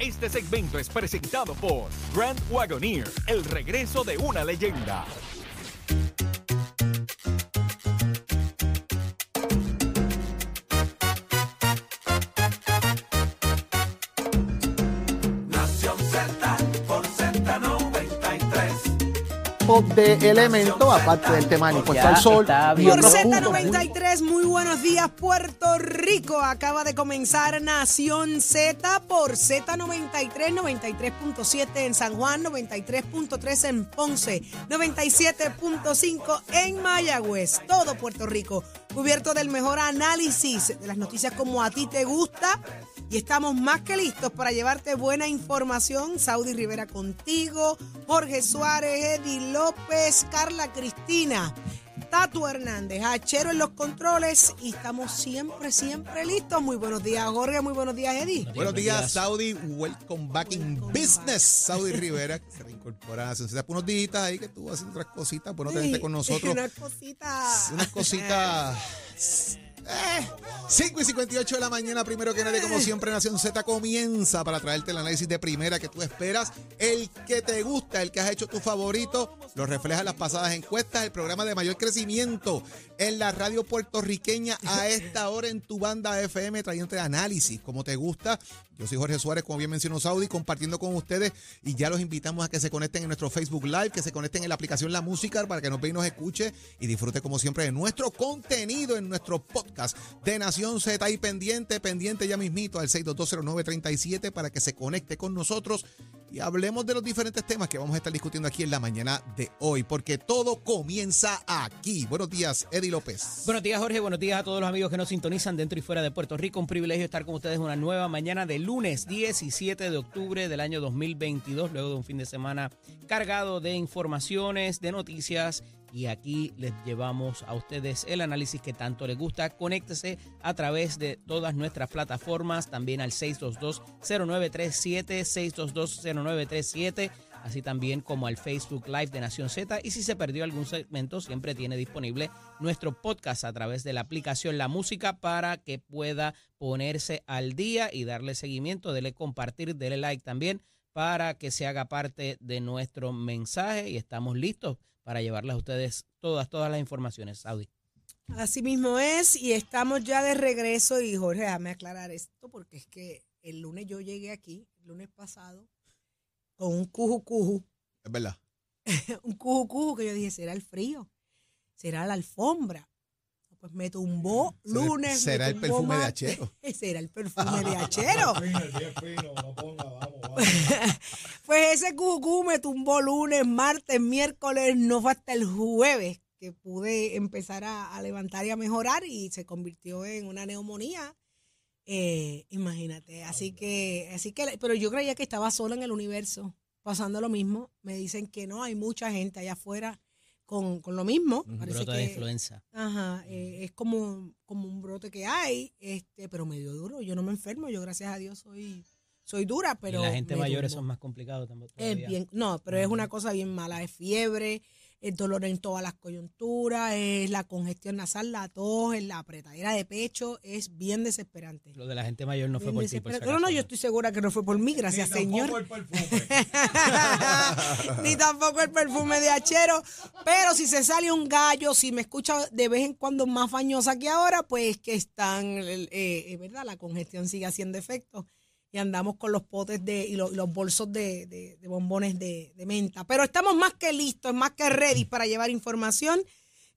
Este segmento es presentado por Grand Wagoneer, el regreso de una leyenda. De elemento, aparte del tema del impuesto al sol. y Por otros puntos. Z93, muy buenos días Puerto Rico. Acaba de comenzar Nación Z por Z93, 93.7 en San Juan, 93.3 en Ponce, 97.5 en Mayagüez. Todo Puerto Rico cubierto del mejor análisis de las noticias como a ti te gusta. Y estamos más que listos para llevarte buena información. Saudi Rivera contigo, Jorge Suárez, Eddie López, Carla Cristina, Tatu Hernández, Hachero en los controles y estamos siempre, siempre listos. Muy buenos días, Jorge. Muy buenos días, Eddie. Buenos días, Saudi. Welcome back in business. Saudi Rivera, que se reincorpora Z. Unos días ahí que estuvo haciendo otras cositas, por no tenerte con nosotros. Una cosita. Unas cositas. Eh, 5 y 58 de la mañana, primero que nadie, como siempre, Nación Z comienza para traerte el análisis de primera que tú esperas, el que te gusta, el que has hecho tu favorito, lo reflejan las pasadas encuestas, el programa de mayor crecimiento en la radio puertorriqueña a esta hora en tu banda FM, trayéndote análisis como te gusta. Yo soy Jorge Suárez, como bien mencionó Saudi, compartiendo con ustedes y ya los invitamos a que se conecten en nuestro Facebook Live, que se conecten en la aplicación La Música para que nos vea y nos escuche y disfrute como siempre de nuestro contenido en nuestro podcast de Nación Z ahí pendiente, pendiente ya mismito al 6220937 para que se conecte con nosotros y hablemos de los diferentes temas que vamos a estar discutiendo aquí en la mañana de hoy, porque todo comienza aquí. Buenos días, Eddie López. Buenos días, Jorge. Buenos días a todos los amigos que nos sintonizan dentro y fuera de Puerto Rico. Un privilegio estar con ustedes una nueva mañana de lunes 17 de octubre del año 2022, luego de un fin de semana cargado de informaciones, de noticias. Y aquí les llevamos a ustedes el análisis que tanto les gusta. Conéctese a través de todas nuestras plataformas, también al 622-0937, 622-0937 así también como al Facebook Live de Nación Z. Y si se perdió algún segmento, siempre tiene disponible nuestro podcast a través de la aplicación La Música para que pueda ponerse al día y darle seguimiento, dele compartir, dele like también para que se haga parte de nuestro mensaje y estamos listos para llevarles a ustedes todas, todas las informaciones, Saudi. Así mismo es, y estamos ya de regreso. Y Jorge, déjame aclarar esto, porque es que el lunes yo llegué aquí, el lunes pasado, con un cuju cuju, Es verdad. un cuju cuju que yo dije, será el frío, será la alfombra. Pues me tumbó Será- lunes. me será el perfume de martes. Achero. Será el perfume de Achero. Pues ese cucú me tumbó lunes, martes, miércoles, no fue hasta el jueves que pude empezar a, a levantar y a mejorar y se convirtió en una neumonía. Eh, imagínate, así que, así que, pero yo creía que estaba sola en el universo, pasando lo mismo. Me dicen que no, hay mucha gente allá afuera con, con lo mismo. Un Parece brote de que- influenza. Ajá, eh, es como, como un brote que hay, este, pero me dio duro. Yo no me enfermo, yo gracias a Dios soy, soy dura, pero y la gente mayor es más complicado también. Es bien, no, pero es una cosa bien mala, es fiebre, el dolor en todas las coyunturas, es la congestión nasal, la tos, es la apretadera de pecho, es bien desesperante. Lo de la gente mayor no fue por ti, por si no, no, yo estoy segura que no fue por mí, gracias Señor. Ni tampoco el perfume de hachero. Pero si se sale un gallo, si me escucha de vez en cuando más fañosa que ahora, pues que están, eh, eh, ¿verdad? La congestión sigue haciendo efecto. Y andamos con los potes de, y, los, y los bolsos de, de- bombones de, de menta. Pero estamos más que listos, más que ready para llevar información.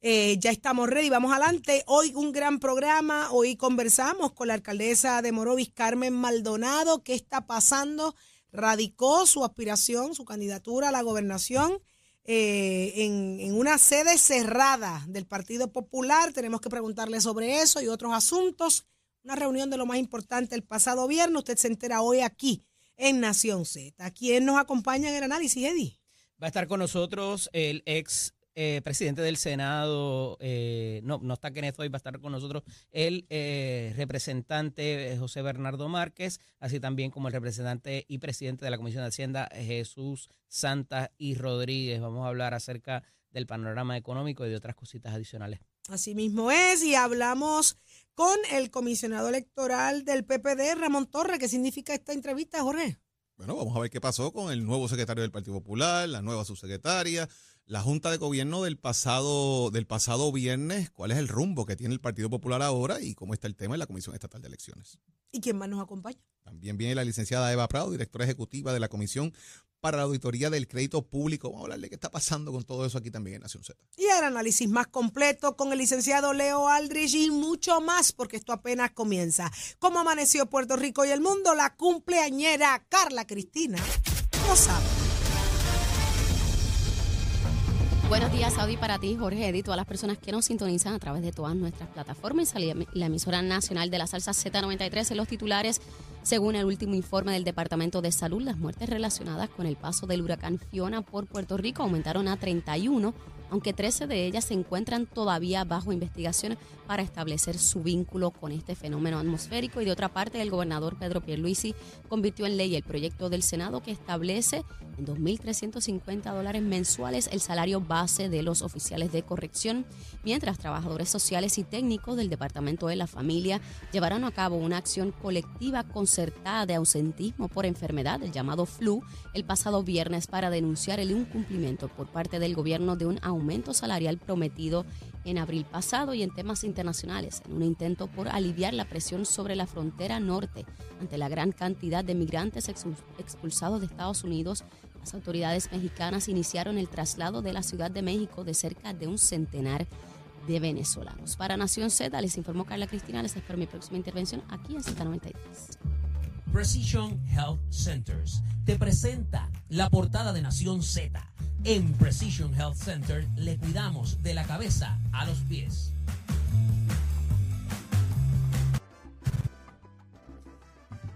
Eh, ya estamos ready, vamos adelante. Hoy un gran programa, hoy conversamos con la alcaldesa de Morovis, Carmen Maldonado, qué está pasando. Radicó su aspiración, su candidatura a la gobernación eh, en, en una sede cerrada del Partido Popular. Tenemos que preguntarle sobre eso y otros asuntos. Una reunión de lo más importante el pasado viernes. Usted se entera hoy aquí en Nación Z. ¿Quién nos acompaña en el análisis, Eddie? Va a estar con nosotros el ex eh, presidente del Senado, eh, no, no está Kenneth hoy, va a estar con nosotros el eh, representante eh, José Bernardo Márquez, así también como el representante y presidente de la Comisión de Hacienda Jesús Santa y Rodríguez. Vamos a hablar acerca del panorama económico y de otras cositas adicionales. Así mismo es, y hablamos con el comisionado electoral del PPD, Ramón Torres. ¿Qué significa esta entrevista, Jorge? Bueno, vamos a ver qué pasó con el nuevo secretario del Partido Popular, la nueva subsecretaria, la Junta de Gobierno del pasado, del pasado viernes, cuál es el rumbo que tiene el Partido Popular ahora y cómo está el tema en la Comisión Estatal de Elecciones. ¿Y quién más nos acompaña? También viene la licenciada Eva Prado, directora ejecutiva de la Comisión para la Auditoría del Crédito Público. Vamos a hablar de qué está pasando con todo eso aquí también en Nación Z. Y el análisis más completo con el licenciado Leo Aldrich y mucho más, porque esto apenas comienza. ¿Cómo amaneció Puerto Rico y el mundo? La cumpleañera Carla Cristina. ¿Cómo sabe? Buenos días, Saudi, para ti, Jorge Edith, todas las personas que nos sintonizan a través de todas nuestras plataformas y la emisora nacional de la salsa Z93 en los titulares. Según el último informe del Departamento de Salud, las muertes relacionadas con el paso del huracán Fiona por Puerto Rico aumentaron a 31 aunque 13 de ellas se encuentran todavía bajo investigación para establecer su vínculo con este fenómeno atmosférico. Y de otra parte, el gobernador Pedro Pierluisi convirtió en ley el proyecto del Senado que establece en 2.350 dólares mensuales el salario base de los oficiales de corrección, mientras trabajadores sociales y técnicos del Departamento de la Familia llevarán a cabo una acción colectiva concertada de ausentismo por enfermedad, el llamado flu, el pasado viernes para denunciar el incumplimiento por parte del gobierno de un aumento salarial prometido en abril pasado y en temas internacionales, en un intento por aliviar la presión sobre la frontera norte ante la gran cantidad de migrantes expulsados de Estados Unidos. Las autoridades mexicanas iniciaron el traslado de la Ciudad de México de cerca de un centenar de venezolanos. Para Nación Z, les informó Carla Cristina. Les espero mi próxima intervención aquí en Z93. Precision Health Centers te presenta la portada de Nación Z en Precision Health Center le cuidamos de la cabeza a los pies.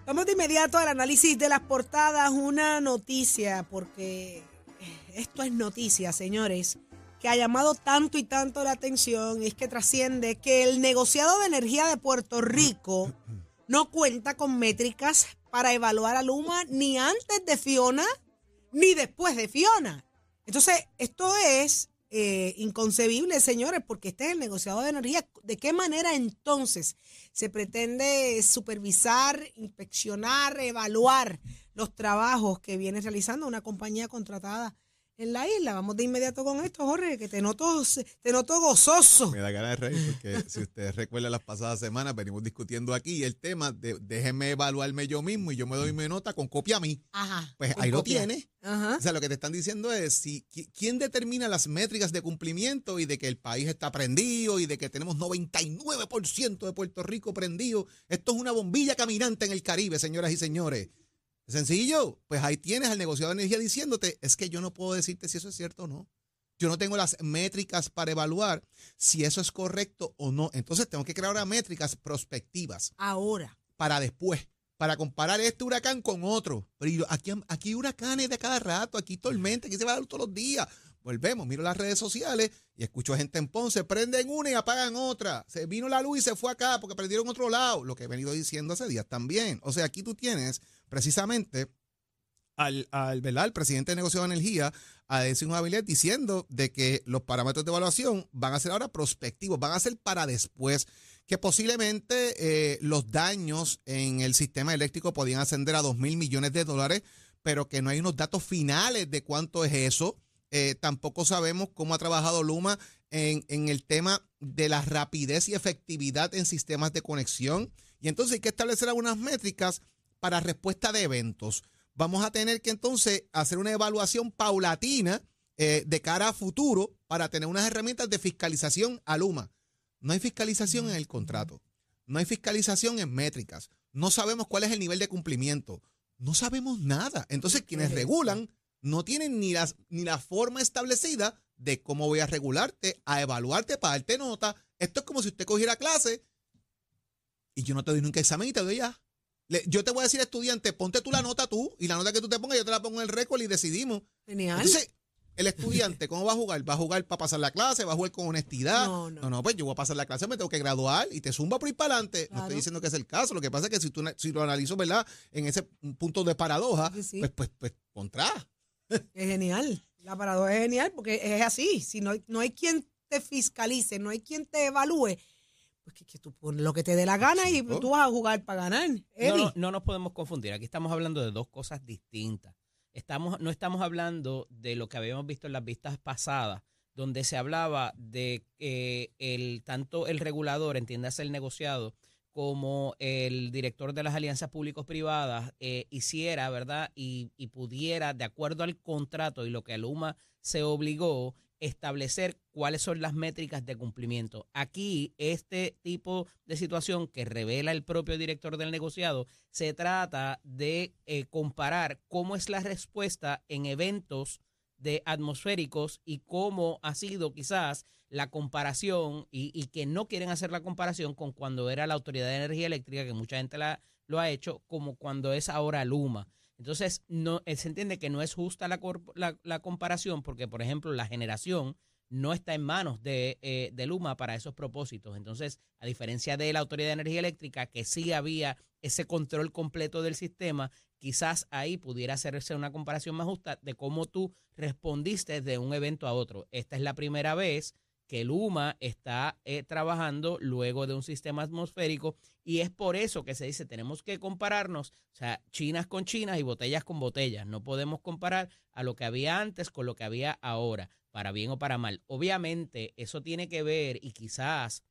Vamos de inmediato al análisis de las portadas. Una noticia, porque esto es noticia, señores, que ha llamado tanto y tanto la atención, es que trasciende que el negociado de energía de Puerto Rico no cuenta con métricas para evaluar a Luma ni antes de Fiona ni después de Fiona. Entonces, esto es eh, inconcebible, señores, porque este es el negociador de energía. ¿De qué manera entonces se pretende supervisar, inspeccionar, evaluar los trabajos que viene realizando una compañía contratada en la isla. Vamos de inmediato con esto, Jorge, que te noto, te noto gozoso. Me da ganas de reír porque si ustedes recuerdan las pasadas semanas, venimos discutiendo aquí el tema de déjenme evaluarme yo mismo y yo me doy mi nota con copia a mí. Ajá. Pues ahí lo tiene. O sea, lo que te están diciendo es si quién determina las métricas de cumplimiento y de que el país está prendido y de que tenemos 99% de Puerto Rico prendido. Esto es una bombilla caminante en el Caribe, señoras y señores. Sencillo, pues ahí tienes al negociador de energía diciéndote, es que yo no puedo decirte si eso es cierto o no. Yo no tengo las métricas para evaluar si eso es correcto o no. Entonces tengo que crear ahora métricas prospectivas. Ahora. Para después, para comparar este huracán con otro. Pero aquí, aquí huracanes de cada rato, aquí tormenta, aquí se va a dar todos los días. Volvemos, miro las redes sociales y escucho a gente en Ponce, prenden una y apagan otra. Se vino la luz y se fue acá porque prendieron otro lado. Lo que he venido diciendo hace días también. O sea, aquí tú tienes precisamente al, al, presidente de negocio de energía, a decir un diciendo de que los parámetros de evaluación van a ser ahora prospectivos, van a ser para después, que posiblemente eh, los daños en el sistema eléctrico podían ascender a 2 mil millones de dólares, pero que no hay unos datos finales de cuánto es eso eh, tampoco sabemos cómo ha trabajado Luma en, en, el tema de la rapidez y efectividad en sistemas de conexión. Y entonces hay que establecer algunas métricas para respuesta de eventos. Vamos a tener que entonces hacer una evaluación paulatina eh, de cara a futuro para tener unas herramientas de fiscalización a Luma. No hay fiscalización en el contrato. No hay fiscalización en métricas. No sabemos cuál es el nivel de cumplimiento. No sabemos nada. Entonces, quienes regulan no tienen ni, las, ni la forma establecida de cómo voy a regularte, a evaluarte, para darte nota. Esto es como si usted cogiera clase y yo no te doy nunca examen y te doy ya. Yo te voy a decir, estudiante, ponte tú la nota tú y la nota que tú te pongas yo te la pongo en el récord y decidimos. Genial. Entonces, el estudiante, ¿cómo va a jugar? ¿Va a jugar para pasar la clase? ¿Va a jugar con honestidad? No, no. No, pues yo voy a pasar la clase, me tengo que graduar y te zumba por ir para adelante. No estoy diciendo que es el caso. Lo que pasa es que si, tú, si lo analizo, ¿verdad? En ese punto de paradoja, pues, pues, pues, contra. Es genial. La paradoja es genial porque es así. Si no, no hay quien te fiscalice, no hay quien te evalúe, Pues que, que tú pones lo que te dé la gana y Chico. tú vas a jugar para ganar. No, no, no nos podemos confundir. Aquí estamos hablando de dos cosas distintas. Estamos, no estamos hablando de lo que habíamos visto en las vistas pasadas, donde se hablaba de que el, tanto el regulador, entiéndase el negociado, como el director de las alianzas públicos-privadas eh, hiciera, ¿verdad? Y, y pudiera, de acuerdo al contrato y lo que Aluma se obligó, establecer cuáles son las métricas de cumplimiento. Aquí, este tipo de situación que revela el propio director del negociado, se trata de eh, comparar cómo es la respuesta en eventos de atmosféricos y cómo ha sido quizás la comparación y, y que no quieren hacer la comparación con cuando era la Autoridad de Energía Eléctrica, que mucha gente la, lo ha hecho, como cuando es ahora Luma. Entonces, no, eh, se entiende que no es justa la, la, la comparación porque, por ejemplo, la generación no está en manos de, eh, de Luma para esos propósitos. Entonces, a diferencia de la Autoridad de Energía Eléctrica, que sí había ese control completo del sistema, quizás ahí pudiera hacerse una comparación más justa de cómo tú respondiste de un evento a otro. Esta es la primera vez que Luma está eh, trabajando luego de un sistema atmosférico y es por eso que se dice tenemos que compararnos, o sea, chinas con chinas y botellas con botellas. No podemos comparar a lo que había antes con lo que había ahora, para bien o para mal. Obviamente eso tiene que ver y quizás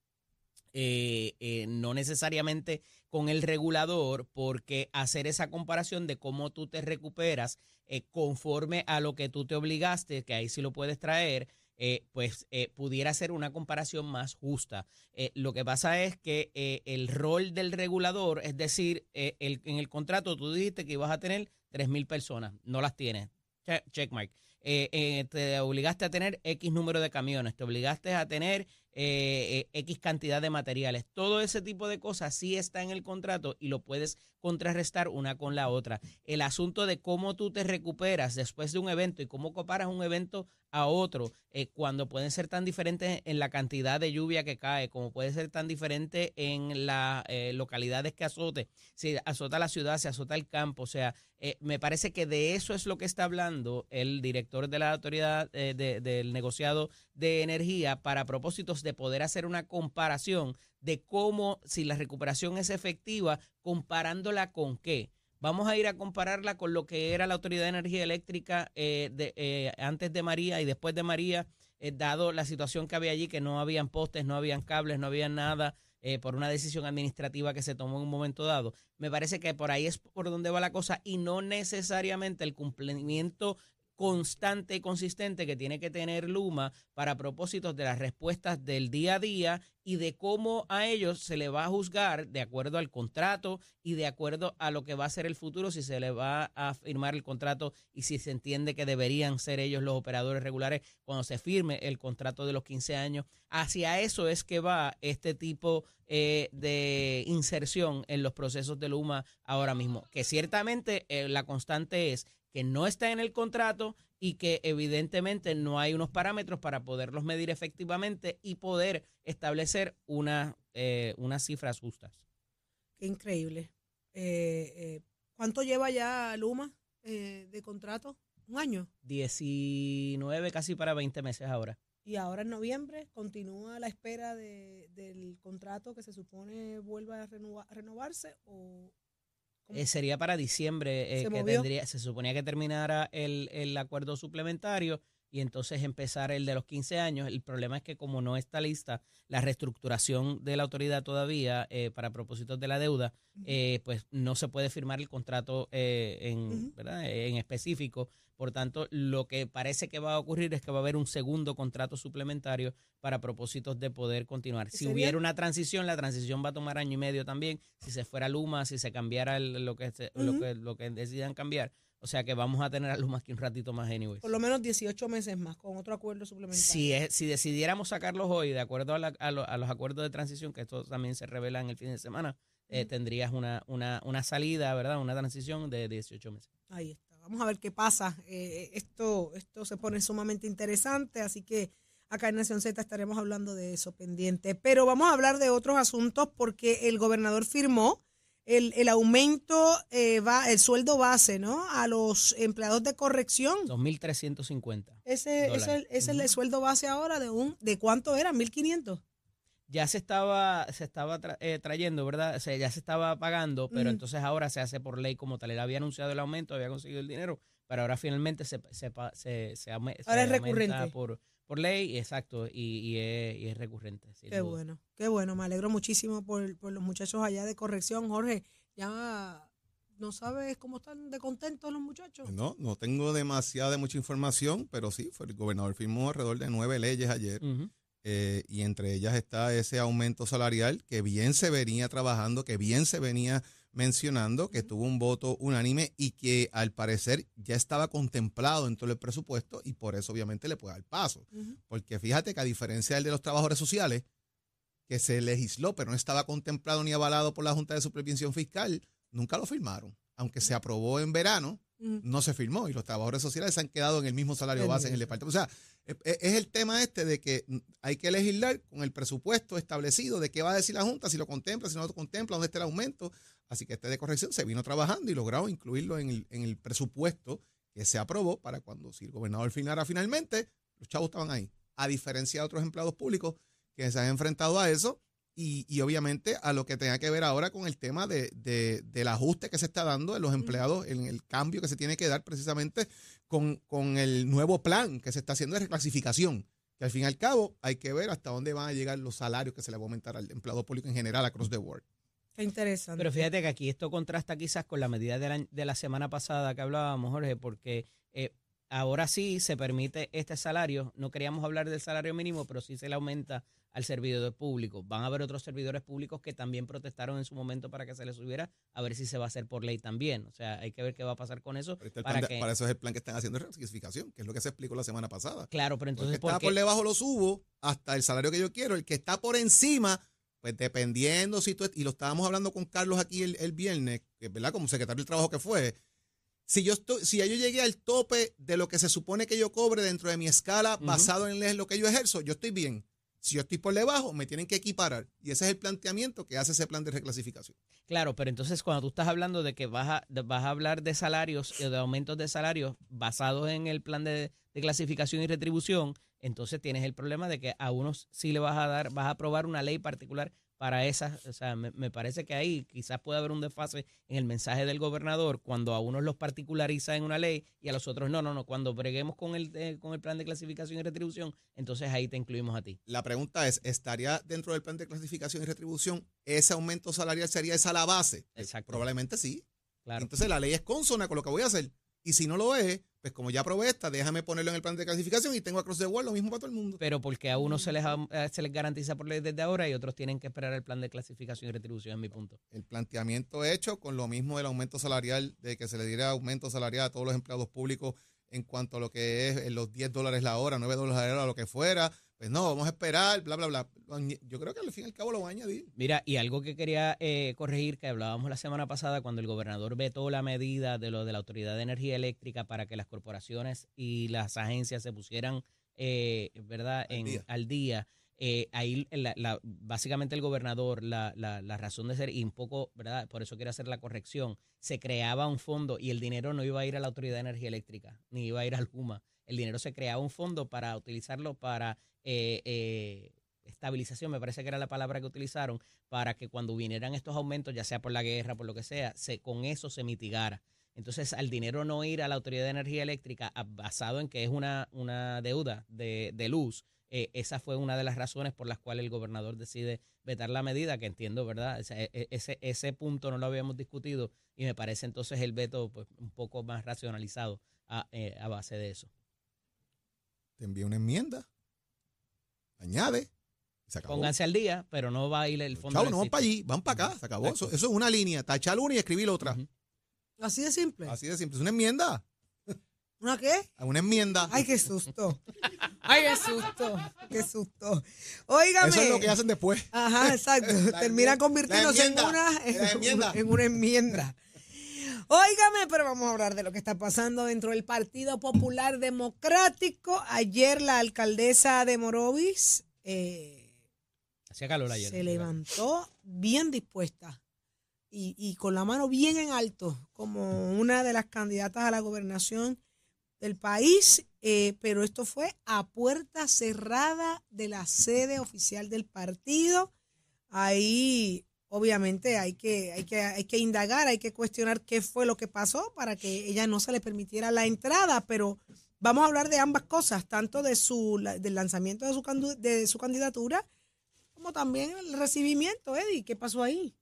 eh, eh, no necesariamente con el regulador, porque hacer esa comparación de cómo tú te recuperas eh, conforme a lo que tú te obligaste, que ahí sí lo puedes traer, eh, pues eh, pudiera ser una comparación más justa. Eh, lo que pasa es que eh, el rol del regulador, es decir, el- en el contrato tú dijiste que ibas a tener 3.000 personas, no las tienes. Che- Checkmark. Eh, eh, te obligaste a tener X número de camiones, te obligaste a tener eh, eh, X cantidad de materiales. Todo ese tipo de cosas sí está en el contrato y lo puedes contrarrestar una con la otra. El asunto de cómo tú te recuperas después de un evento y cómo comparas un evento a otro, eh, cuando pueden ser tan diferentes en la cantidad de lluvia que cae, como puede ser tan diferente en las localidades que azote, si azota la ciudad, si azota el campo, o sea, me parece que de eso es lo que está hablando el director de la autoridad eh, de- del negociado de energía para propósitos de poder hacer una comparación de cómo, si la recuperación es efectiva, comparándola con qué. Vamos a ir a compararla con lo que era la Autoridad de Energía Eléctrica eh, de, eh, antes de María y después de María, dado la situación que había allí, que no habían postes, no habían cables, no había nada, por una decisión administrativa que se tomó en un momento dado. Me parece que por ahí es por donde va la cosa y no necesariamente el cumplimiento constante y consistente que tiene que tener Luma para propósitos de las respuestas del día a día y de cómo a ellos se le va a juzgar de acuerdo al contrato y de acuerdo a lo que va a ser el futuro, si se le va a firmar el contrato y si se entiende que deberían ser ellos los operadores regulares cuando se firme el contrato de los 15 años. Hacia eso es que va este tipo eh, de inserción en los procesos de Luma ahora mismo, que ciertamente eh, la constante es que no está en el contrato y que evidentemente no hay unos parámetros para poderlos medir efectivamente y poder establecer una, eh, unas cifras justas. Qué increíble. Eh, eh, ¿Cuánto lleva ya Luma eh, de contrato? ¿Un año? 19, casi para 20 meses ahora. Y ahora en noviembre continúa la espera de- del contrato que se supone vuelva a a renovarse o. Eh, sería para diciembre eh, ¿Se que movió? tendría, se suponía que terminara el, el acuerdo suplementario y entonces empezar el de los 15 años. El problema es que como no está lista la reestructuración de la autoridad todavía eh, para propósitos de la deuda, eh, pues no se puede firmar el contrato eh, en. ¿verdad? en específico. Por tanto, lo que parece que va a ocurrir es que va a haber un segundo contrato suplementario para propósitos de poder continuar. Si hubiera una transición, la transición va a tomar año y medio también. Si se fuera Luma, si se cambiara el- lo, que se- lo que lo que decidan cambiar. O sea que vamos a tener a Luma aquí un ratito más, anyways. por lo menos 18 meses más con otro acuerdo suplementario? Si, es- si decidiéramos sacarlos hoy, de acuerdo a, la- a lo- a los acuerdos de transición, que esto también se revela en el fin de semana, eh, tendrías una, una, una salida, ¿verdad? Una transición de 18 meses. Ahí está. Vamos a ver qué pasa. Eh, esto, esto se pone sumamente interesante, así que acá en Nación Z estaremos hablando de eso pendiente. Pero vamos a hablar de otros asuntos porque el gobernador firmó el, el aumento, eh, va, el sueldo base, ¿no? A los empleados de corrección. 2.350. Ese, ese, ese es el sueldo base ahora de un, ¿de cuánto era? 1.500. ya se estaba, se estaba tra- eh, trayendo, ¿verdad? O sea, ya se estaba pagando, pero entonces ahora se hace por ley como tal. Él había anunciado el aumento, había conseguido el dinero, pero ahora finalmente se, se, se, se, Ahora es recurrente. por, por ley, exacto, y, y, es, y es recurrente. Qué duda. bueno, qué bueno. Me alegro muchísimo por, por los muchachos allá de corrección. Jorge, ya no sabes cómo están de contentos los muchachos. No, no tengo demasiada de mucha información, pero sí, fue el gobernador firmó alrededor de nueve leyes ayer. Eh, y entre ellas está ese aumento salarial que bien se venía trabajando, que bien se venía mencionando, que tuvo un voto unánime y que al parecer ya estaba contemplado dentro del presupuesto y por eso obviamente le puede dar paso. Porque fíjate que a diferencia del de los trabajadores sociales, que se legisló pero no estaba contemplado ni avalado por la Junta de Supervisión Fiscal, nunca lo firmaron. Aunque se aprobó en verano, no se firmó y los trabajadores sociales se han quedado en el mismo salario base en el departamento. O sea, es, es- es el tema este de que mm, hay que legislar con el presupuesto establecido de qué va a decir la Junta, si lo contempla, si no lo contempla, dónde está el aumento. Así que este de corrección se vino trabajando y lograron incluirlo en el, en el presupuesto que se aprobó para cuando si el gobernador firmara finalmente, los chavos estaban ahí. A diferencia de otros empleados públicos que se han enfrentado a eso y, y obviamente a lo que tenga que ver ahora con el tema de, de- del ajuste que se está dando en los empleados, en el cambio que se tiene que dar precisamente con, con el nuevo plan que se está haciendo de reclasificación. Que al fin y al cabo hay que ver hasta dónde van a llegar los salarios que se le va a aumentar al empleado público en general across the board. Qué interesante. Pero fíjate que aquí esto contrasta quizás con la medida de la, de la semana pasada que hablábamos, Jorge, porque eh, ahora sí se permite este salario. No queríamos hablar del salario mínimo, pero sí se le aumenta al servidor público. Van a haber otros servidores públicos que también protestaron en su momento para que se les subiera, a ver si se va a hacer por ley también. O sea, hay que ver qué va a pasar con eso. Este Para plan de- que, para eso es el plan que están haciendo de reclasificación, que es lo que se explicó la semana pasada. claro, pero Porque entonces, está ¿por qué? por debajo lo subo hasta el salario que yo quiero. El que está por encima, pues dependiendo si tú, y lo estábamos hablando con Carlos aquí el, el viernes, que, ¿verdad? Como secretario del trabajo que fue. Si yo estoy, si ya yo llegué al tope de lo que se supone que yo cobre dentro de mi escala basado en lo que yo ejerzo, yo estoy bien. Si yo estoy por debajo, me tienen que equiparar. Y ese es el planteamiento que hace ese plan de reclasificación. Claro, pero entonces cuando tú estás hablando de que vas a, vas a hablar de salarios, eh, de aumentos de salarios basados en el plan de, de clasificación y retribución, entonces tienes el problema de que a unos sí le vas a dar, vas a aprobar una ley particular para esas, o sea, me, me parece que ahí quizás puede haber un desfase en el mensaje del gobernador cuando a unos los particulariza en una ley y a los otros no, no, no, cuando breguemos con el, eh, con el plan de clasificación y retribución, entonces ahí te incluimos a ti. La pregunta es, ¿estaría dentro del plan de clasificación y retribución ese aumento salarial sería esa la base? Exacto. Probablemente sí. Claro. Entonces la ley es consona con lo que voy a hacer. Y si no lo es, pues como ya aprobé esta, déjame ponerlo en el plan de clasificación y tengo across the board lo mismo para todo el mundo. pero porque a unos se les, am- eh, se les garantiza por ley desde ahora y otros tienen que esperar el plan de clasificación y retribución, en mi punto. El planteamiento hecho con lo mismo del aumento salarial, de que se le diera aumento salarial a todos los empleados públicos en cuanto a lo que es eh, los 10 dólares la hora, 9 dólares la hora, lo que fuera. Pues no, vamos a esperar, bla, bla, bla. Yo creo que al fin y al cabo lo va a añadir. Mira, y algo que quería eh, corregir, que hablábamos la semana pasada cuando el gobernador vetó la medida de lo de la Autoridad de Energía Eléctrica para que las corporaciones y las agencias se pusieran, eh, ¿verdad?, Al en, día. al día. Eh, ahí, la- básicamente el gobernador, la, razón de ser, y un poco, ¿verdad?, por eso quiero hacer la corrección, se creaba un fondo y el dinero no iba a ir a la Autoridad de Energía Eléctrica, ni iba a ir al JUMA. El dinero se creaba un fondo para utilizarlo para eh, eh, estabilización, me parece que era la palabra que utilizaron, para que cuando vinieran estos aumentos, ya sea por la guerra, por lo que sea, se, con eso se mitigara. Entonces, al dinero no ir a la Autoridad de Energía Eléctrica, basado en que es una, deuda de, de luz, eh, esa fue una de las razones por las cuales el gobernador decide vetar la medida, que entiendo, ¿verdad? O sea, e- e- ese, ese punto no lo habíamos discutido y me parece entonces el veto pues, un poco más racionalizado a, eh, a base de eso. Te envía una enmienda, añade, y se acabó. Pónganse al día, pero no va a ir el fondo. Chao, no van para allí, van para acá, se acabó. Eso, eso es una línea, tachar una y escribir otra. Así de simple. Así de simple. Es una enmienda. ¿Una qué? Una enmienda. Ay, qué susto. Ay, qué susto. Qué susto. Óigame. Eso es lo que hacen después. Ajá, exacto. Termina convirtiéndose en una, la enmienda. en una enmienda. Óigame, pero vamos a hablar de lo que está pasando dentro del Partido Popular Democrático. Ayer la alcaldesa de Morovis eh, Hacía calor ayer. se levantó bien dispuesta y, y con la mano bien en alto como una de las candidatas a la gobernación del país, eh, pero esto fue a puerta cerrada de la sede oficial del partido. Ahí obviamente hay que, hay que, hay que indagar, hay que cuestionar qué fue lo que pasó para que ella no se le permitiera la entrada, pero vamos a hablar de ambas cosas, tanto de su del lanzamiento de su, de su candidatura como también el recibimiento, Eddie, ¿qué pasó ahí?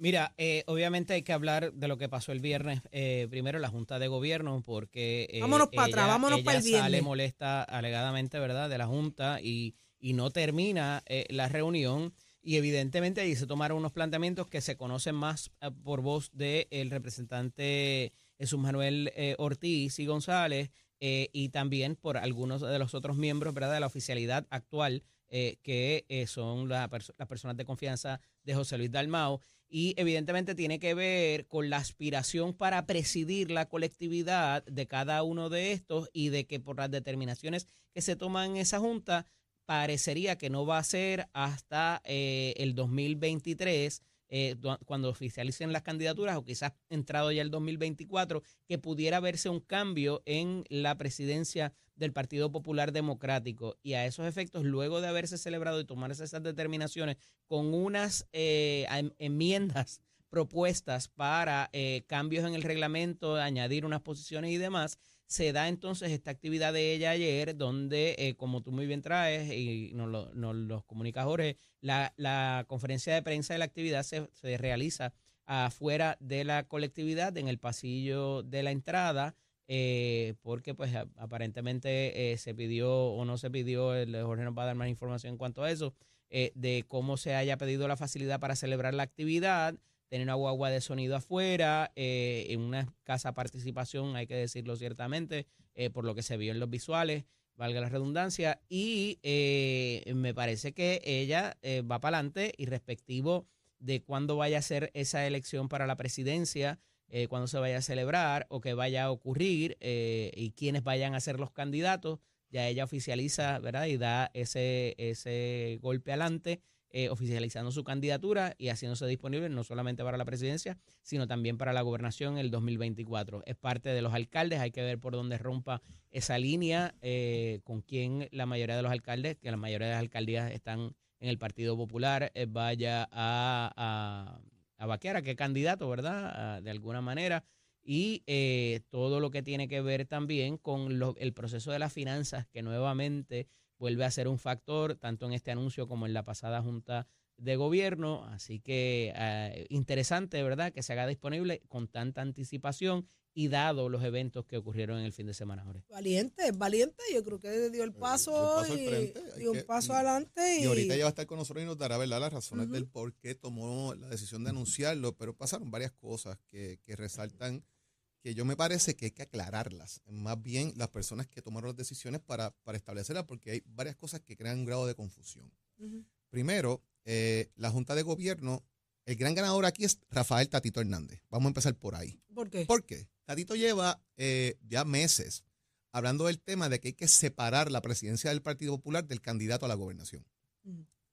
Mira, eh, obviamente hay que hablar de lo que pasó el viernes. eh, primero, la Junta de Gobierno, porque. eh, Vámonos pa' atrás, vámonos ella pa'l viernes. sale molesta alegadamente, ¿verdad?, de la Junta y, y no termina eh, la reunión. Y evidentemente ahí se tomaron unos planteamientos que se conocen más eh, por voz del representante Jesús Manuel eh, Ortiz y González y también por algunos de los otros miembros, ¿verdad?, de la oficialidad actual, que son la perso- las personas de confianza de José Luis Dalmao y evidentemente tiene que ver con la aspiración para presidir la colectividad de cada uno de estos y de que por las determinaciones que se toman en esa junta parecería que no va a ser hasta eh, el 2023 eh, cuando oficialicen las candidaturas o quizás entrado ya el 2024 que pudiera verse un cambio en la presidencia del Partido Popular Democrático. Y a esos efectos luego de haberse celebrado y tomarse esas determinaciones con unas eh, enmiendas propuestas para eh, cambios en el reglamento, añadir unas posiciones y demás, se da entonces esta actividad de ella ayer, donde, eh, como tú muy bien traes y nos lo, nos comunica Jorge, la, conferencia de prensa de la actividad se, realiza afuera de la colectividad, en el pasillo de la entrada, eh, porque pues aparentemente se pidió o no se pidió, el Jorge nos va a dar más información en cuanto a eso, de cómo se haya pedido la facilidad para celebrar la actividad, tener una guagua de sonido afuera, eh, en una escasa participación, hay que decirlo ciertamente, eh, por lo que se vio en los visuales, valga la redundancia, y eh, me parece que ella eh, va para adelante y respectivo de cuándo vaya a ser esa elección para la presidencia, cuándo se vaya a celebrar o que vaya a ocurrir y quiénes vayan a ser los candidatos, ya ella oficializa, ¿verdad? Y da ese, ese golpe adelante, eh, oficializando su candidatura y haciéndose disponible no solamente para la presidencia, sino también para la gobernación en el 2024. Es parte de los alcaldes, hay que ver por dónde rompa esa línea, eh, con quién la mayoría de los alcaldes, que la mayoría de las alcaldías están en el Partido Popular, eh, vaya a, a, vaquear a qué candidato, ¿verdad? De alguna manera. Y todo lo que tiene que ver también con el proceso de las finanzas, que nuevamente vuelve a ser un factor, tanto en este anuncio como en la pasada Junta de Gobierno. Así que eh, interesante, ¿verdad?, que se haga disponible con tanta anticipación y dado los eventos que ocurrieron en el fin de semana, Jorge. Valiente, valiente, yo creo que dio el paso, el paso al y dio un que- paso y- adelante y, Y ahorita ella va a estar con nosotros y nos dará ¿verdad? las razones del por qué tomó la decisión de anunciarlo, pero pasaron varias cosas que, que resaltan que yo me parece que hay que aclararlas, más bien las personas que tomaron las decisiones para, para establecerlas, porque hay varias cosas que crean un grado de confusión. Primero, eh, la Junta de Gobierno, el gran ganador aquí es Rafael Tatito Hernández. Vamos a empezar por ahí. ¿Por qué? ¿Por qué? Tatito lleva eh, ya meses hablando del tema de que hay que separar la presidencia del Partido Popular del candidato a la gobernación.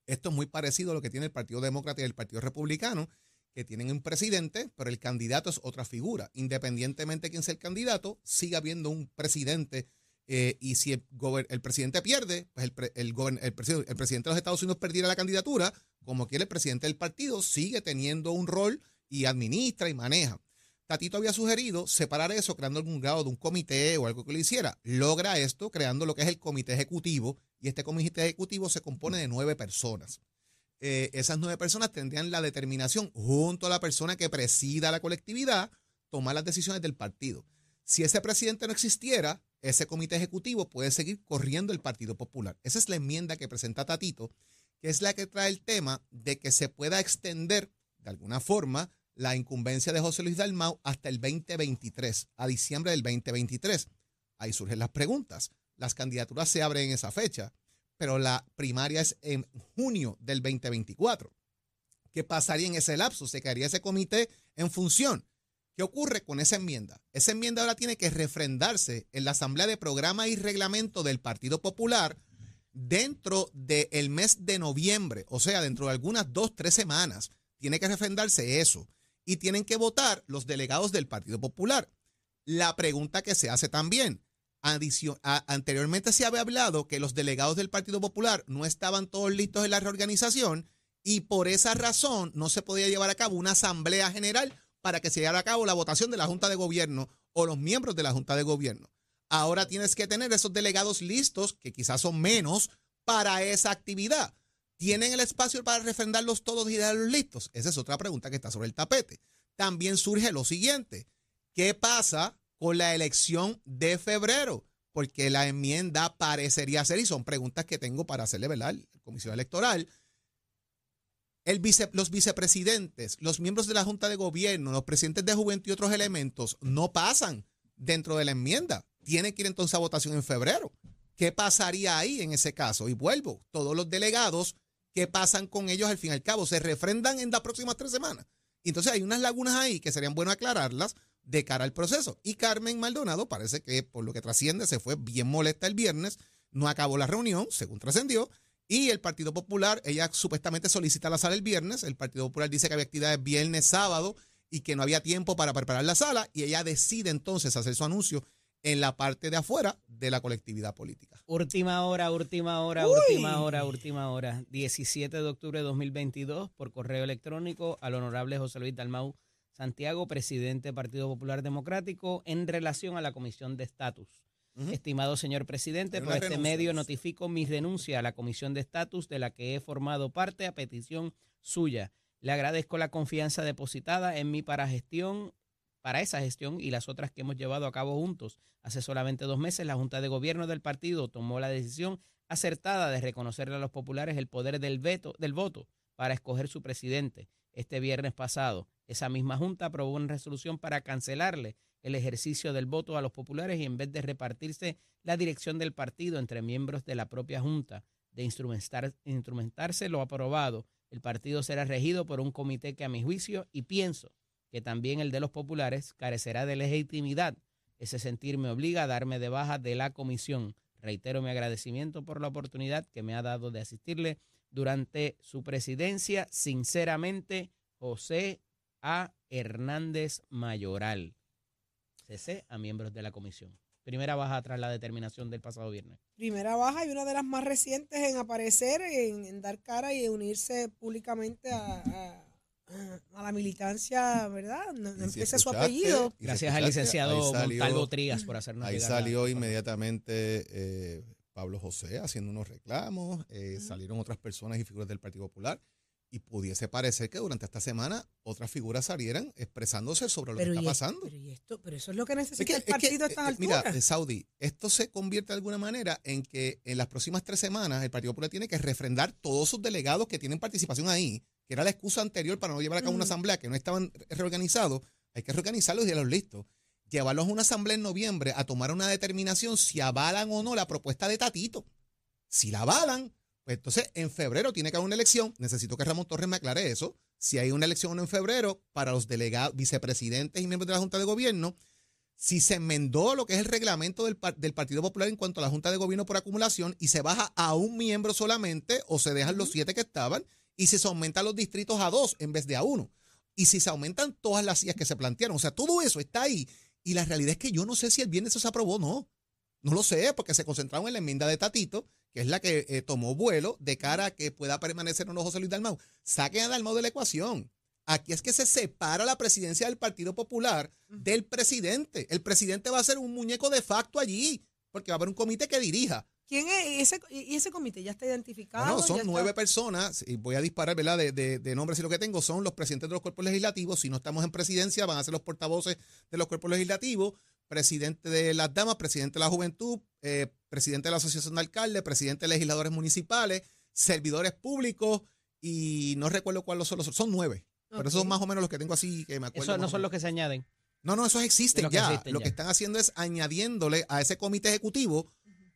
Esto es muy parecido a lo que tiene el Partido Demócrata y el Partido Republicano, que tienen un presidente, pero el candidato es otra figura. Independientemente de quién sea el candidato, sigue habiendo un presidente. eh, y si el, el presidente pierde, pues el, el, gobern- el presi- el presidente de los Estados Unidos perdiera la candidatura, como quiere el presidente del partido, sigue teniendo un rol y administra y maneja. Tatito había sugerido separar eso creando algún grado de un comité o algo que lo hiciera. Logra esto creando lo que es el comité ejecutivo y este comité ejecutivo se compone de nueve personas. Eh, esas nueve personas tendrían la determinación junto a la persona que presida la colectividad tomar las decisiones del partido. Si ese presidente no existiera, ese comité ejecutivo puede seguir corriendo el Partido Popular. Esa es la enmienda que presenta Tatito, que es la que trae el tema de que se pueda extender de alguna forma la incumbencia de José Luis Dalmau hasta el 2023, a diciembre del 2023. Ahí surgen las preguntas. Las candidaturas se abren en esa fecha, pero la primaria es en junio del 2024. ¿Qué pasaría en ese lapso? ¿Se quedaría ese comité en función? ¿Qué ocurre con esa enmienda? Esa enmienda ahora tiene que refrendarse en la Asamblea de Programa y Reglamento del Partido Popular dentro del mes de noviembre, o sea, dentro de algunas dos, tres semanas. Tiene que refrendarse eso. Y tienen que votar los delegados del Partido Popular. La pregunta que se hace también, Anteriormente se había hablado que los delegados del Partido Popular no estaban todos listos en la reorganización y por esa razón no se podía llevar a cabo una asamblea general para que se llevara a cabo la votación de la Junta de Gobierno o los miembros de la Junta de Gobierno. Ahora tienes que tener esos delegados listos, que quizás son menos, para esa actividad. ¿Tienen el espacio para refrendarlos todos y dejarlos listos? Esa es otra pregunta que está sobre el tapete. También surge lo siguiente. ¿Qué pasa con la elección de febrero? Porque la enmienda parecería ser, y son preguntas que tengo para hacerle, ¿verdad? La Comisión Electoral. Los vicepresidentes, los miembros de la Junta de Gobierno, los presidentes de Juventud y otros elementos no pasan dentro de la enmienda. Tienen que ir entonces a votación en febrero. ¿Qué pasaría ahí en ese caso? Y vuelvo, todos los delegados, ¿qué pasan con ellos al fin y al cabo? ¿Se refrendan en las próximas tres semanas? Entonces hay unas lagunas ahí que serían bueno aclararlas de cara al proceso. Y Carmen Maldonado parece que por lo que trasciende se fue bien molesta el viernes, no acabó la reunión, según trascendió, y el Partido Popular, ella supuestamente solicita la sala el viernes, el Partido Popular dice que había actividades viernes, sábado y que no había tiempo para preparar la sala y ella decide entonces hacer su anuncio en la parte de afuera de la colectividad política. Última hora, última hora, última hora, última hora. 17 de octubre de 2022, por correo electrónico al honorable José Luis Dalmau Santiago, presidente del Partido Popular Democrático, en relación a la Comisión de Estatus. Estimado señor presidente, por este medio notifico mi renuncia a la Comisión de Estatus de la que he formado parte a petición suya. Le agradezco la confianza depositada en mí para gestión, para esa gestión y las otras que hemos llevado a cabo juntos. Hace solamente dos meses la Junta de Gobierno del partido tomó la decisión acertada de reconocerle a los populares el poder del veto, del voto para escoger su presidente. Este viernes pasado, esa misma Junta aprobó una resolución para cancelarle el ejercicio del voto a los populares y en vez de repartirse la dirección del partido entre miembros de la propia Junta, de instrumentar, instrumentarse lo aprobado, el partido será regido por un comité que a mi juicio, y pienso que también el de los populares, carecerá de legitimidad. Ese sentir me obliga a darme de baja de la comisión. Reitero mi agradecimiento por la oportunidad que me ha dado de asistirle durante su presidencia. Sinceramente, José A. Hernández Mayoral. CC a miembros de la comisión. Primera baja tras la determinación del pasado viernes. Primera baja y una de las más recientes en aparecer, en, en dar cara y unirse públicamente a, a- a la militancia, ¿verdad? No, no si empieza su apellido. si Gracias al licenciado salió- Montalvo Trías por hacernos Ahí llegar salió inmediatamente eh, Pablo José haciendo unos reclamos, eh, salieron otras personas y figuras del Partido Popular y pudiese parecer que durante esta semana otras figuras salieran expresándose sobre lo Pero, que está es- pasando. pero, y esto, pero eso es lo que necesita Es que- el es que, partido a estas eh, Mira, eh, Saudi, esto se convierte de alguna manera en que en las próximas tres semanas el Partido Popular tiene que refrendar todos sus delegados que tienen participación ahí, que era la excusa anterior para no llevar a cabo una asamblea, que no estaban reorganizados. Hay que reorganizarlos y dejarlos listos. Llevarlos a una asamblea en noviembre a tomar una determinación si avalan o no la propuesta de Tatito. Si la avalan, pues entonces en febrero tiene que haber una elección. Necesito que Ramón Torres me aclare eso. Si hay una elección o no en febrero para los delegados, vicepresidentes y miembros de la Junta de Gobierno, si se enmendó lo que es el reglamento del, del Partido Popular en cuanto a la Junta de Gobierno por acumulación y se baja a un miembro solamente o se dejan los siete que estaban y si se aumentan los distritos a dos en vez de a uno. Y si se aumentan todas las sillas que se plantearon. O sea, todo eso está ahí. Y la realidad es que yo no sé si el viernes eso se aprobó o no. No lo sé, porque se concentraron en la enmienda de Tatito, que es la que eh, tomó vuelo de cara a que pueda permanecer o no José Luis Dalmau. Saquen a Dalmau de la ecuación. Aquí es que se separa la presidencia del Partido Popular del presidente. El presidente va a ser un muñeco de facto allí, porque va a haber un comité que dirija. ¿Quién es ese, y ese comité? ¿Ya está identificado? Bueno, ¿Ya son está- nueve personas, y voy a disparar, ¿verdad? De, de, de nombres y lo que tengo, son los presidentes de los cuerpos legislativos. Si no estamos en presidencia, van a ser los portavoces de los cuerpos legislativos, presidente de las damas, presidente de la juventud, eh, presidente de la asociación de alcaldes, presidente de legisladores municipales, servidores públicos, y no recuerdo cuáles son los Son nueve. Pero esos son más o menos los que tengo así que me acuerdo. Esos no son los que se añaden. No, no, esos existen ya. existen lo ya. que están haciendo es añadiéndole a ese comité ejecutivo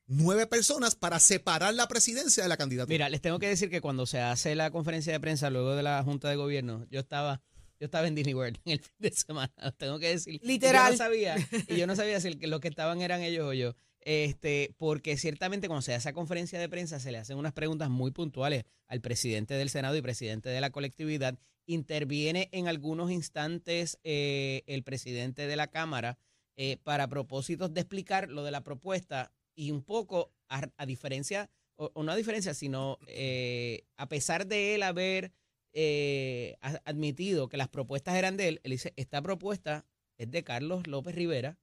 nueve personas para separar la presidencia de la candidatura. Mira, les tengo que decir que cuando se hace la conferencia de prensa luego de la Junta de Gobierno, yo estaba yo estaba en Disney World en el fin de semana, les tengo que decir. Y Literal. Yo no sabía, y yo no sabía si los que estaban eran ellos o yo. Este, porque ciertamente cuando se hace esa conferencia de prensa se le hacen unas preguntas muy puntuales al presidente del Senado y presidente de la colectividad. Interviene en algunos instantes eh, el presidente de la Cámara eh, para propósitos de explicar lo de la propuesta y un poco a, diferencia, o, no a diferencia, sino eh, a pesar de él haber eh, admitido que las propuestas eran de él, él dice, esta propuesta es de Carlos López Rivera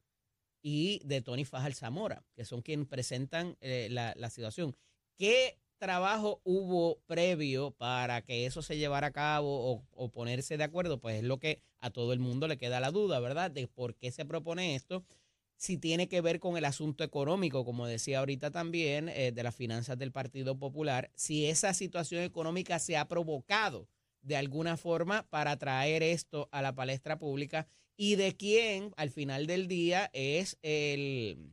y de Tony Fajal Zamora, que son quienes presentan eh, la, la situación. ¿Qué trabajo hubo previo para que eso se llevara a cabo o ponerse de acuerdo? Pues es lo que a todo el mundo le queda la duda, ¿verdad? De por qué se propone esto. Si tiene que ver con el asunto económico, como decía ahorita también, eh, de las finanzas del Partido Popular, si esa situación económica se ha provocado de alguna forma para traer esto a la palestra pública y de quién al final del día es el,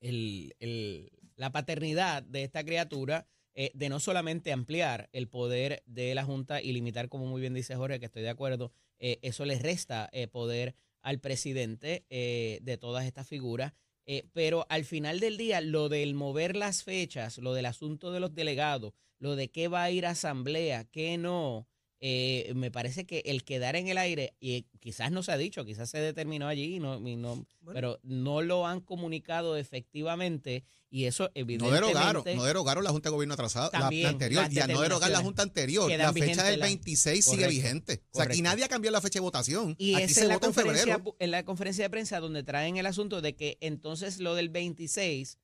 el- el- la paternidad de esta criatura eh, de no solamente ampliar el poder de la Junta y limitar, como muy bien dice Jorge, que estoy de acuerdo, eh, eso le resta poder al presidente eh, de todas estas figuras. eh, pero al final del día, lo del mover las fechas, lo del asunto de los delegados, lo de qué va a ir a asamblea, qué no, eh, me parece que el quedar en el aire, y quizás no se ha dicho, quizás se determinó allí, y no, y no- Bueno. pero no lo han comunicado efectivamente y eso No evidentemente... derogaron, no derogaron la Junta de Gobierno atrasada, la- anterior, las y al no derogar la Junta anterior, la fecha del las- 26 sigue Correcto, vigente. O sea, aquí nadie ha cambiado la fecha de votación. Y aquí es se en la, vota en conferencia, febrero. en la conferencia de prensa donde traen el asunto de que entonces lo del 26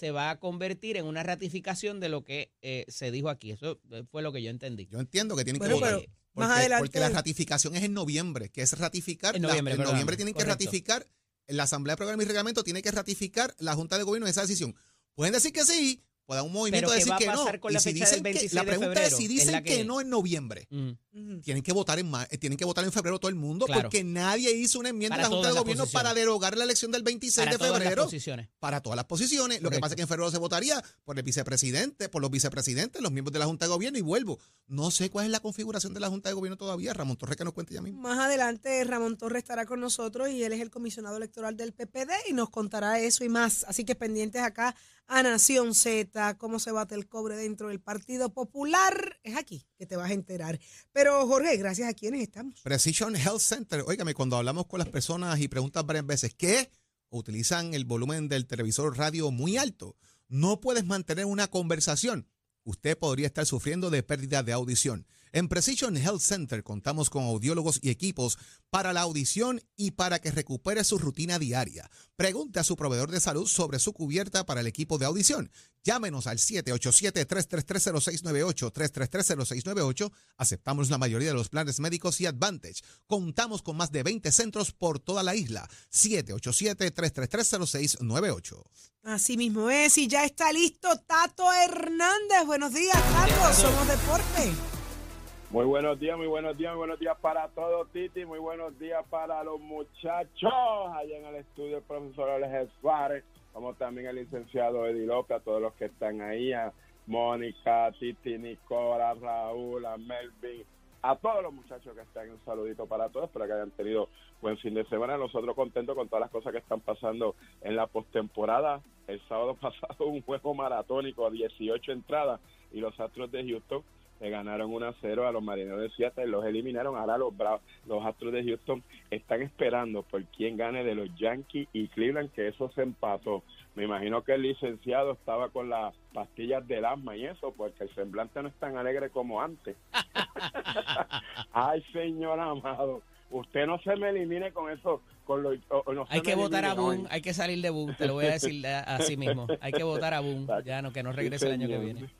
se va a convertir en una ratificación de lo que eh, se dijo aquí. Eso eh, fue lo que yo entendí. Yo entiendo que tienen Bueno, que votar. porque, más adelante- porque la ratificación es en noviembre, que es ratificar. En la- noviembre, en noviembre tienen que ratificar, la Asamblea de Programa y Reglamento tiene que ratificar la Junta de Gobierno esa decisión. Pueden decir que sí, pueden un movimiento Pero ¿qué decir que no. pasar con Y la si dicen que- 26 la de pregunta febrero? es si dicen que, que- no en noviembre. Mm. Tienen que votar en ma- eh, tienen que votar en febrero todo el mundo Claro. porque nadie hizo una enmienda Para a la Junta todas de Gobierno posiciones. para derogar la elección del 26 Para de todas las febrero posiciones. para todas las posiciones. Lo que pasa es que en febrero se votaría por el vicepresidente, por los vicepresidentes, los miembros de la Junta de Gobierno y vuelvo. No sé cuál es la configuración de la Junta de Gobierno todavía. Ramón Torres que nos cuente ya mismo. Más adelante Ramón Torres estará con nosotros y él es el comisionado electoral del PPD y nos contará eso y más. Así que pendientes acá a Nación Z, cómo se bate el cobre dentro del Partido Popular. Es aquí que te vas a enterar. Pero Jorge, gracias a quienes estamos. Precision Health Center. Óigame, cuando hablamos con las personas y preguntas varias veces, ¿qué? Utilizan el volumen del televisor radio muy alto. No puedes mantener una conversación. Usted podría estar sufriendo de pérdida de audición. En Precision Health Center contamos con audiólogos y equipos para la audición y para que recupere su rutina diaria. Pregunte a su proveedor de salud sobre su cubierta para el equipo de audición. Llámenos al 787-333-0698, 333-0698. Aceptamos la mayoría de los planes médicos y Advantage. Contamos con más de 20 centros por toda la isla. 787-333-0698. Así mismo es, y ya está listo Tato Hernández. Buenos días, Tato. Somos deporte. Muy buenos días, muy buenos días, muy buenos días para todos, Titi. Muy buenos días para los muchachos allá en el estudio, el profesor Alex Suárez, como también el licenciado Eddie López, a todos los que están ahí, a Mónica, Titi, Nicola, Raúl, a Melvin, a todos los muchachos que están. Un saludito para todos, espero que hayan tenido buen fin de semana. Nosotros contentos con todas las cosas que están pasando en la postemporada. El sábado pasado un juego maratónico, 18 entradas, y los Astros de Houston le ganaron 1 a 0 a los Marineros de Seattle, los eliminaron. Ahora los Bra- los Astros de Houston están esperando por quién gane de los Yankees y Cleveland, que eso se empató. Me imagino que el licenciado estaba con las pastillas del asma y eso, porque el semblante no es tan alegre como antes. Ay, señor amado, usted no se me elimine con eso. Con lo, o- no Hay que votar a hoy. Boone, hay que salir de Boone, te lo voy a decir a- así mismo. Hay que votar a Boone, ya no, que no regrese el año que viene.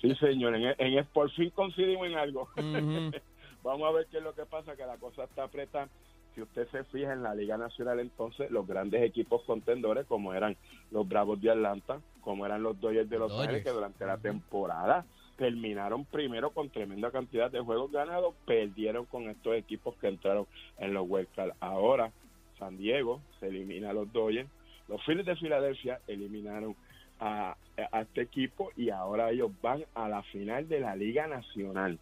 Sí, señor, en, en- por fin coincidimos en algo. Vamos a ver qué es lo que pasa, que la cosa está apretada. Si usted se fija en la Liga Nacional, entonces los grandes equipos contendores, como eran los Bravos de Atlanta, como eran los Dodgers de Los. Ángeles, que durante la temporada terminaron primero con tremenda cantidad de juegos ganados, perdieron con estos equipos que entraron en los Wild Card. Ahora, San Diego se elimina a los Dodgers, los Phillies de Filadelfia eliminaron a, a este equipo y ahora ellos van a la final de la Liga Nacional.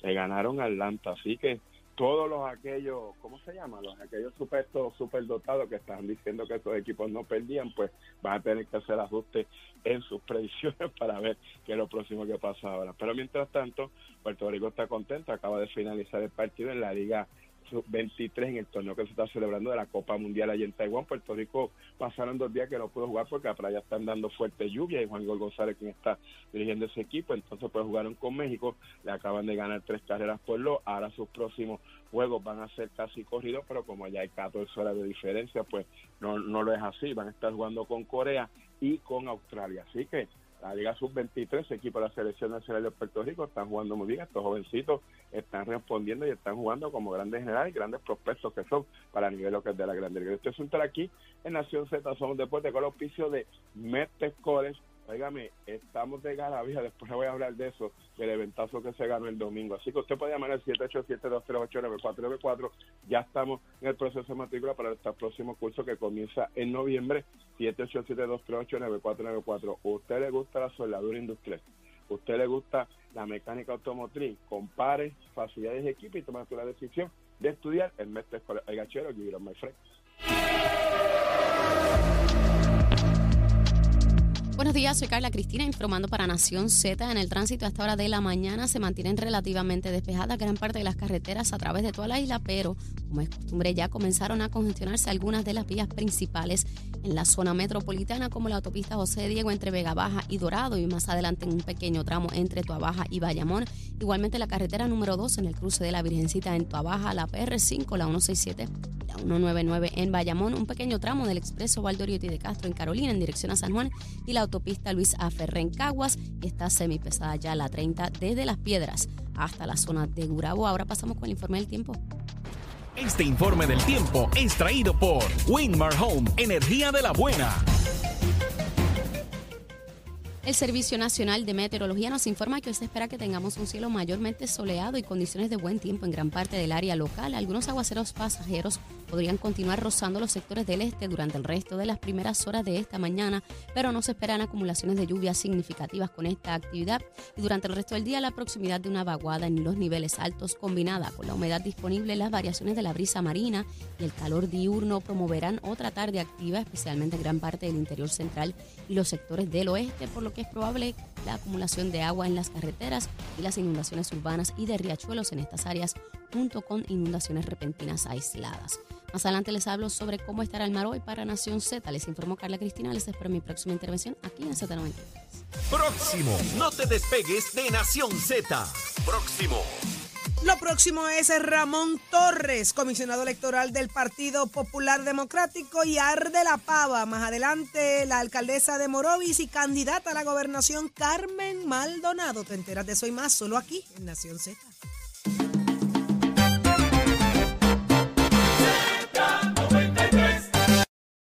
Se ganaron Atlanta, así que todos los aquellos, ¿cómo se llama? Los aquellos supuestos superdotados que estaban diciendo que esos equipos no perdían, pues van a tener que hacer ajustes en sus predicciones para ver qué es lo próximo que pasa ahora. Pero mientras tanto, Puerto Rico está contento, acaba de finalizar el partido en la Liga sub-23 en el torneo que se está celebrando de la Copa Mundial allá en Taiwán. Puerto Rico pasaron dos días que no pudo jugar porque para allá están dando fuerte lluvia y Juan Gol González quien está dirigiendo ese equipo, entonces pues jugaron con México, le acaban de ganar tres carreras por lo, ahora sus próximos juegos van a ser casi corridos, pero como ya hay 14 horas de diferencia, pues no, no lo es así, van a estar jugando con Corea y con Australia, así que la Liga Sub-23, equipo de la Selección Nacional de Puerto Rico, están jugando muy bien. Estos jovencitos están respondiendo y están jugando como grandes generales grandes prospectos que son para el nivel de la Grande Liga. Este es un aquí en Nación Z, somos deporte con el auspicio de Metes College. Óigame, estamos de garabía, después le voy a hablar de eso, del eventazo que se ganó el domingo. Así que usted puede llamar al 787-238-9494. Ya estamos en el proceso de matrícula para este próximo curso que comienza en noviembre. 787-238-9494. ¿Usted le gusta la soldadura industrial? ¿Usted le gusta la mecánica automotriz? Compare facilidades de equipo y toma la decisión de estudiar el Mestre El Gachero, it my friend. Buenos días, soy Carla Cristina informando para Nación Z. En el tránsito a esta hora de la mañana se mantienen relativamente despejadas gran parte de las carreteras a través de toda la isla, pero como es costumbre ya comenzaron a congestionarse algunas de las vías principales en la zona metropolitana como la autopista José Diego entre Vega Baja y Dorado y más adelante en un pequeño tramo entre Tuabaja y Bayamón. Igualmente la carretera número 2 en el cruce de la Virgencita en Tuabaja, la PR5, la 167 la 199 en Bayamón, un pequeño tramo del expreso Valdoriotti de Castro en Carolina en dirección a San Juan y la autopista Luis Aferre en Caguas y está semipesada ya la 30 desde Las Piedras hasta la zona de Gurabo. Ahora pasamos con el informe del tiempo. Este informe del tiempo es traído por Winmar Home, energía de la buena. El Servicio Nacional de Meteorología nos informa que hoy se espera que tengamos un cielo mayormente soleado y condiciones de buen tiempo en gran parte del área local. Algunos aguaceros pasajeros podrían continuar rozando los sectores del este durante el resto de las primeras horas de esta mañana, pero no se esperan acumulaciones de lluvias significativas con esta actividad y durante el resto del día la proximidad de una vaguada en los niveles altos combinada con la humedad disponible, las variaciones de la brisa marina y el calor diurno promoverán otra tarde activa, especialmente en gran parte del interior central y los sectores del oeste, por lo que es probable la acumulación de agua en las carreteras y las inundaciones urbanas y de riachuelos en estas áreas, junto con inundaciones repentinas aisladas. Más adelante les hablo sobre cómo estará el mar hoy para Nación Z. Les informó Carla Cristina. Les espero mi próxima intervención aquí en Z93. Próximo. No te despegues de Nación Z. Próximo. Lo próximo es Ramón Torres, comisionado electoral del Partido Popular Democrático y Arde la Pava. Más adelante, la alcaldesa de Morovis y candidata a la gobernación Carmen Maldonado. Te enteras de eso y más solo aquí en Nación Z.